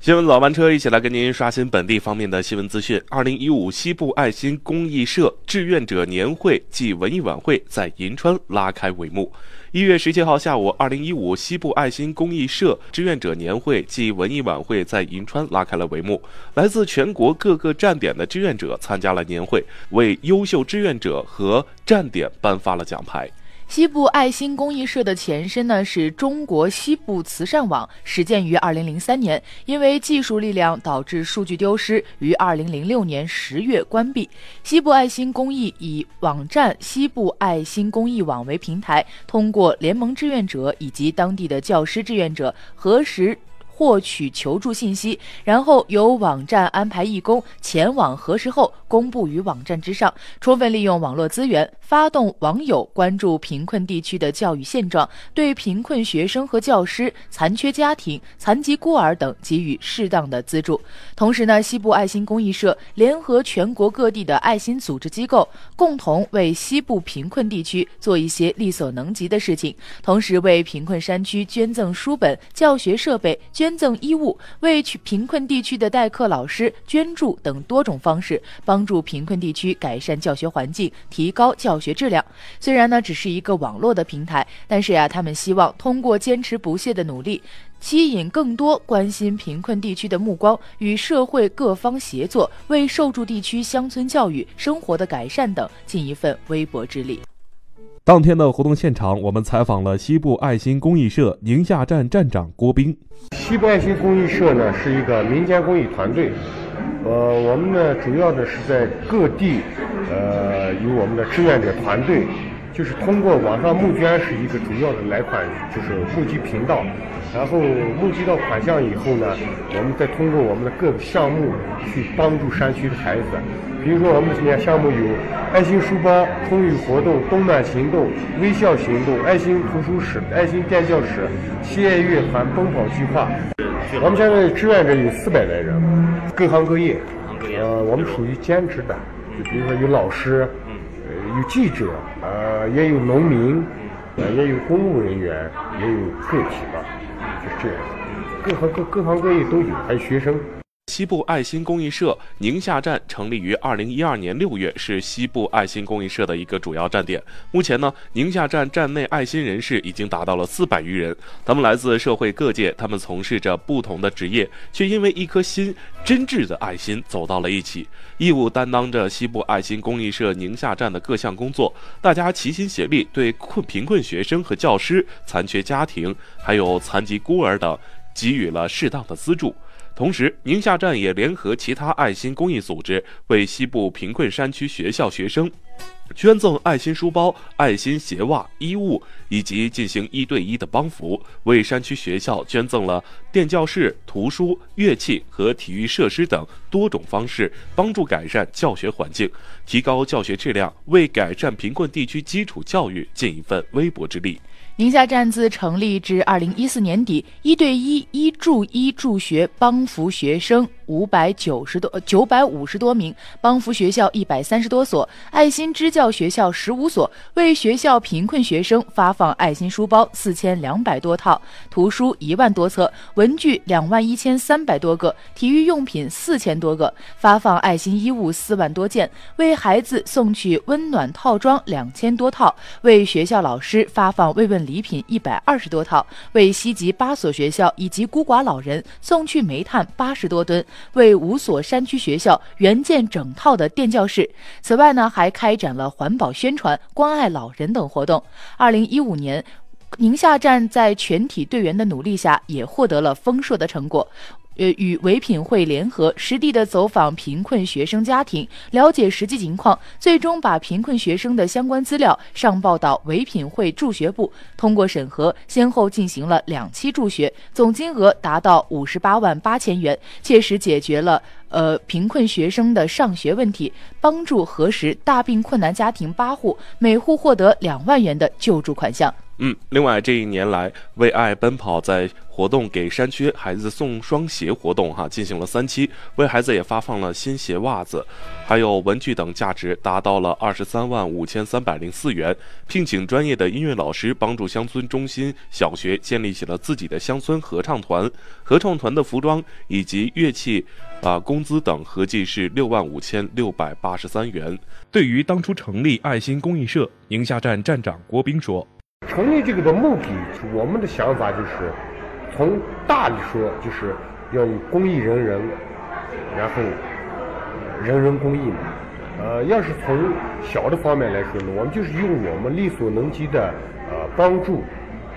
新闻早班车，一起来跟您刷新本地方面的新闻资讯。二零一五西部爱心公益社志愿者年会暨文艺晚会在银川拉开帷幕。一月十七号下午，二零一五西部爱心公益社志愿者年会暨文艺晚会在银川拉开了帷幕。来自全国各个站点的志愿者参加了年会，为优秀志愿者和站点颁发了奖牌。西部爱心公益社的前身呢是中国西部慈善网，始建于二零零三年，因为技术力量导致数据丢失，于二零零六年十月关闭。西部爱心公益以网站西部爱心公益网为平台，通过联盟志愿者以及当地的教师志愿者核实。获取求助信息，然后由网站安排义工前往核实后公布于网站之上，充分利用网络资源，发动网友关注贫困地区的教育现状，对贫困学生和教师、残缺家庭、残疾孤儿等给予适当的资助。同时呢，西部爱心公益社联合全国各地的爱心组织机构，共同为西部贫困地区做一些力所能及的事情，同时为贫困山区捐赠书本、教学设备捐。捐赠衣物，为贫困地区的代课老师捐助等多种方式，帮助贫困地区改善教学环境，提高教学质量。虽然呢只是一个网络的平台，但是呀，他们希望通过坚持不懈的努力，吸引更多关心贫困地区的目光，与社会各方协作，为受助地区乡村教育、生活的改善等尽一份微薄之力。当天的活动现场，我们采访了西部爱心公益社宁夏站站长郭斌。西部爱心公益社呢是一个民间公益团队，呃，我们呢主要的是在各地，呃，有我们的志愿者团队，就是通过网上募捐是一个主要的来款，就是募集频道。然后募集到款项以后呢，我们再通过我们的各个项目去帮助山区的孩子。比如说，我们今年项目有爱心书包、通语活动、冬暖行动、微笑行动、爱心图书室、爱心电教室、七爱乐团奔跑计划。我们现在志愿者有四百来人，各行各业。呃，我们属于兼职的，就比如说有老师，呃，有记者，呃，也有农民，呃，也有公务人员，也有个体的，就是这样。各行各各行各业都有，还有学生。西部爱心公益社宁夏站成立于二零一二年六月，是西部爱心公益社的一个主要站点。目前呢，宁夏站站内爱心人士已经达到了四百余人，他们来自社会各界，他们从事着不同的职业，却因为一颗心真挚的爱心走到了一起，义务担当着西部爱心公益社宁夏站的各项工作。大家齐心协力，对困贫困学生和教师、残缺家庭，还有残疾孤儿等，给予了适当的资助。同时，宁夏站也联合其他爱心公益组织，为西部贫困山区学校学生捐赠爱心书包、爱心鞋袜、衣物，以及进行一对一的帮扶，为山区学校捐赠了电教室、图书、乐器和体育设施等多种方式，帮助改善教学环境，提高教学质量，为改善贫困地区基础教育尽一份微薄之力。宁夏站自成立至二零一四年底，一对一一助一助学帮扶学生。五百九十多九百五十多名，帮扶学校一百三十多所，爱心支教学校十五所，为学校贫困学生发放爱心书包四千两百多套，图书一万多册，文具两万一千三百多个，体育用品四千多个，发放爱心衣物四万多件，为孩子送去温暖套装两千多套，为学校老师发放慰问礼礼品一百二十多套，为西吉八所学校以及孤寡老人送去煤炭八十多吨。为五所山区学校援建整套的电教室。此外呢，还开展了环保宣传、关爱老人等活动。二零一五年，宁夏站在全体队员的努力下，也获得了丰硕的成果。呃，与唯品会联合，实地的走访贫困学生家庭，了解实际情况，最终把贫困学生的相关资料上报到唯品会助学部，通过审核，先后进行了两期助学，总金额达到五十八万八千元，切实解决了呃贫困学生的上学问题，帮助核实大病困难家庭八户，每户获得两万元的救助款项。嗯，另外这一年来为爱奔跑在活动给山区孩子送双鞋活动哈，进行了三期，为孩子也发放了新鞋、袜子，还有文具等，价值达到了二十三万五千三百零四元。聘请专业的音乐老师帮助乡村中心小学建立起了自己的乡村合唱团，合唱团的服装以及乐器啊工资等合计是六万五千六百八十三元。对于当初成立爱心公益社，宁夏站站长郭斌说。成立这个的目的，我们的想法就是，从大里说，就是要以公益人人，然后人人公益嘛。呃，要是从小的方面来说呢，我们就是用我们力所能及的呃帮助，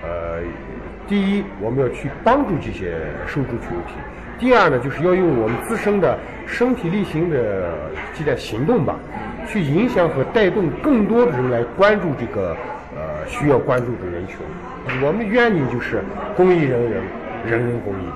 呃，第一我们要去帮助这些受助群体，第二呢就是要用我们自身的身体力行的这点行动吧，去影响和带动更多的人来关注这个。需要关注的人群，我们愿景就是公益人人，人人公益。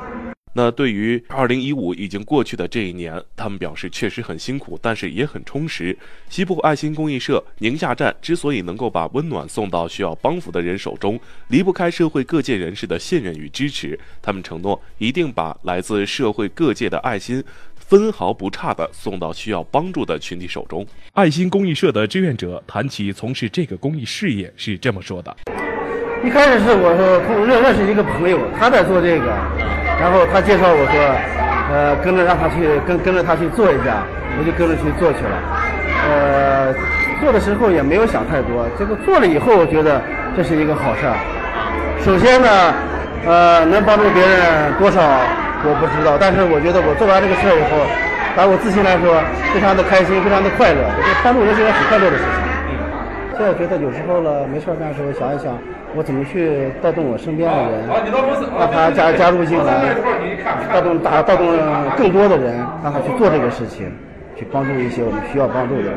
那对于二零一五已经过去的这一年，他们表示确实很辛苦，但是也很充实。西部爱心公益社宁夏站之所以能够把温暖送到需要帮扶的人手中，离不开社会各界人士的信任与支持。他们承诺一定把来自社会各界的爱心。分毫不差地送到需要帮助的群体手中。爱心公益社的志愿者谈起从事这个公益事业是这么说的：一开始是我说通认认识一个朋友，他在做这个，然后他介绍我说，呃，跟着让他去跟跟着他去做一下，我就跟着去做去了。呃，做的时候也没有想太多，这个做了以后，我觉得这是一个好事儿。首先呢，呃，能帮助别人多少？我不知道，但是我觉得我做完这个事儿以后，打我自信来说，非常的开心，非常的快乐。我觉得帮助人是一件很快乐的事情。现在觉得有时候了没事儿干的时候，想一想我怎么去带动我身边的人，让他加加入进来，带动打带动更多的人，让他去做这个事情，去帮助一些我们需要帮助的人。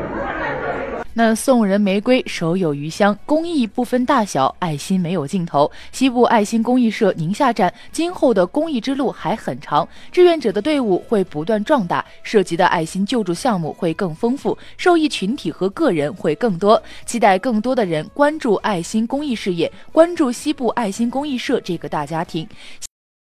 那送人玫瑰，手有余香。公益不分大小，爱心没有尽头。西部爱心公益社宁夏站今后的公益之路还很长，志愿者的队伍会不断壮大，涉及的爱心救助项目会更丰富，受益群体和个人会更多。期待更多的人关注爱心公益事业，关注西部爱心公益社这个大家庭。